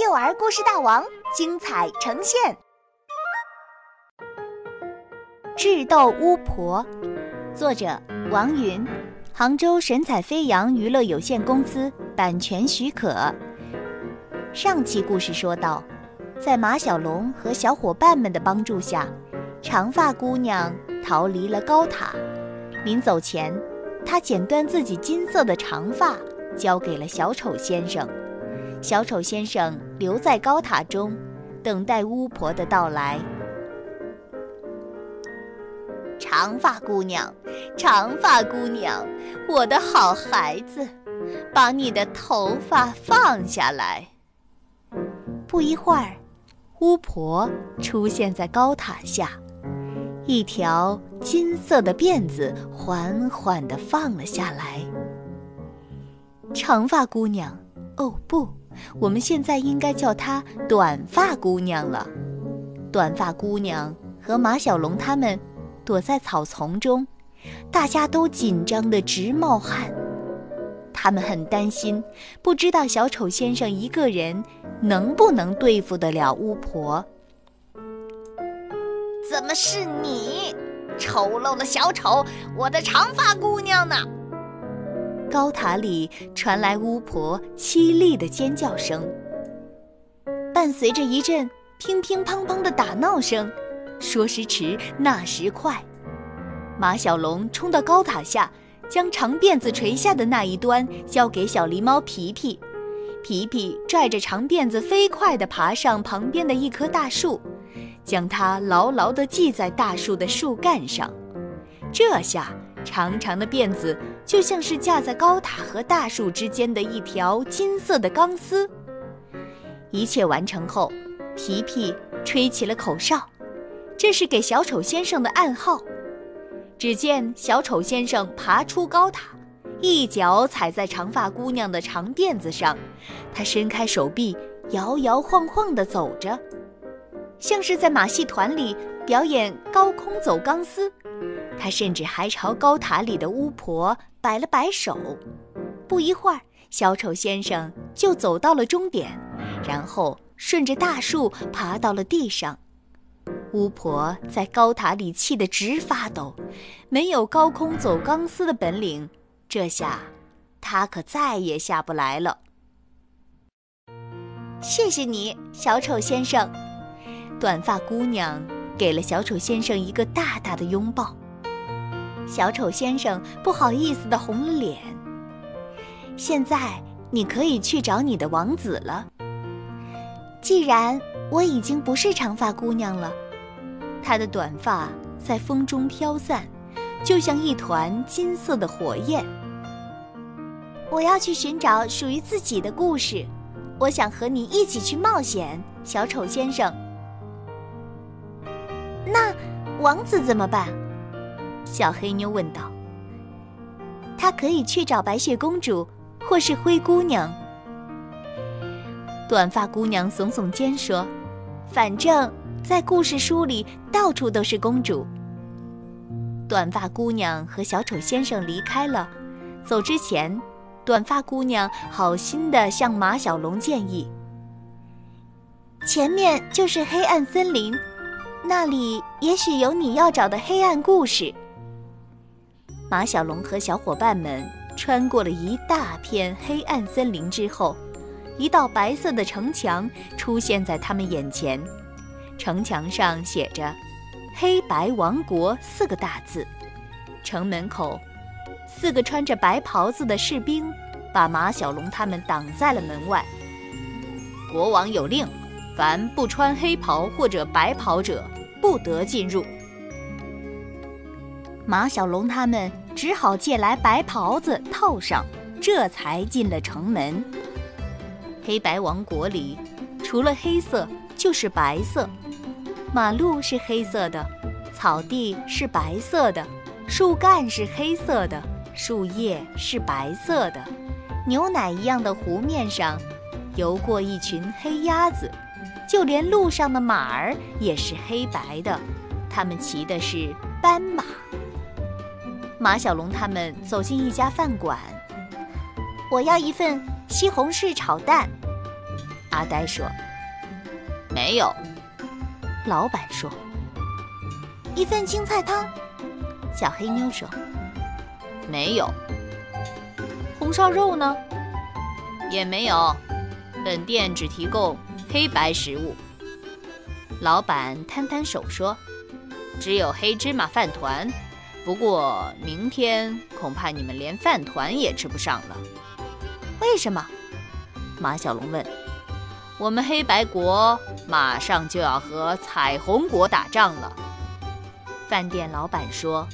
幼儿故事大王精彩呈现，《智斗巫婆》，作者王云，杭州神采飞扬娱乐有限公司版权许可。上期故事说到，在马小龙和小伙伴们的帮助下，长发姑娘逃离了高塔。临走前，她剪断自己金色的长发，交给了小丑先生。小丑先生留在高塔中，等待巫婆的到来。长发姑娘，长发姑娘，我的好孩子，把你的头发放下来。不一会儿，巫婆出现在高塔下，一条金色的辫子缓缓地放了下来。长发姑娘，哦不！我们现在应该叫她短发姑娘了。短发姑娘和马小龙他们躲在草丛中，大家都紧张得直冒汗。他们很担心，不知道小丑先生一个人能不能对付得了巫婆。怎么是你，丑陋的小丑？我的长发姑娘？高塔里传来巫婆凄厉的尖叫声，伴随着一阵乒乒乓乓的打闹声。说时迟，那时快，马小龙冲到高塔下，将长辫子垂下的那一端交给小狸猫皮皮。皮皮拽着长辫子，飞快地爬上旁边的一棵大树，将它牢牢地系在大树的树干上。这下。长长的辫子就像是架在高塔和大树之间的一条金色的钢丝。一切完成后，皮皮吹起了口哨，这是给小丑先生的暗号。只见小丑先生爬出高塔，一脚踩在长发姑娘的长辫子上，他伸开手臂，摇摇晃晃地走着，像是在马戏团里表演高空走钢丝。他甚至还朝高塔里的巫婆摆了摆手，不一会儿，小丑先生就走到了终点，然后顺着大树爬到了地上。巫婆在高塔里气得直发抖，没有高空走钢丝的本领，这下她可再也下不来了。谢谢你，小丑先生。短发姑娘给了小丑先生一个大大的拥抱。小丑先生不好意思的红了脸。现在你可以去找你的王子了。既然我已经不是长发姑娘了，她的短发在风中飘散，就像一团金色的火焰。我要去寻找属于自己的故事，我想和你一起去冒险，小丑先生。那王子怎么办？小黑妞问道：“她可以去找白雪公主，或是灰姑娘。”短发姑娘耸耸肩说：“反正，在故事书里到处都是公主。”短发姑娘和小丑先生离开了。走之前，短发姑娘好心的向马小龙建议：“前面就是黑暗森林，那里也许有你要找的黑暗故事。”马小龙和小伙伴们穿过了一大片黑暗森林之后，一道白色的城墙出现在他们眼前。城墙上写着“黑白王国”四个大字。城门口，四个穿着白袍子的士兵把马小龙他们挡在了门外。国王有令，凡不穿黑袍或者白袍者，不得进入。马小龙他们只好借来白袍子套上，这才进了城门。黑白王国里，除了黑色就是白色。马路是黑色的，草地是白色的，树干是黑色的，树叶是白色的。牛奶一样的湖面上，游过一群黑鸭子，就连路上的马儿也是黑白的，它们骑的是斑马。马小龙他们走进一家饭馆，我要一份西红柿炒蛋。阿呆说：“没有。”老板说：“一份青菜汤。”小黑妞说：“没有。”红烧肉呢？也没有。本店只提供黑白食物。老板摊摊手说：“只有黑芝麻饭团。不过明天恐怕你们连饭团也吃不上了。”为什么？马小龙问。“我们黑白国马上就要和彩虹国打仗了。”饭店老板说。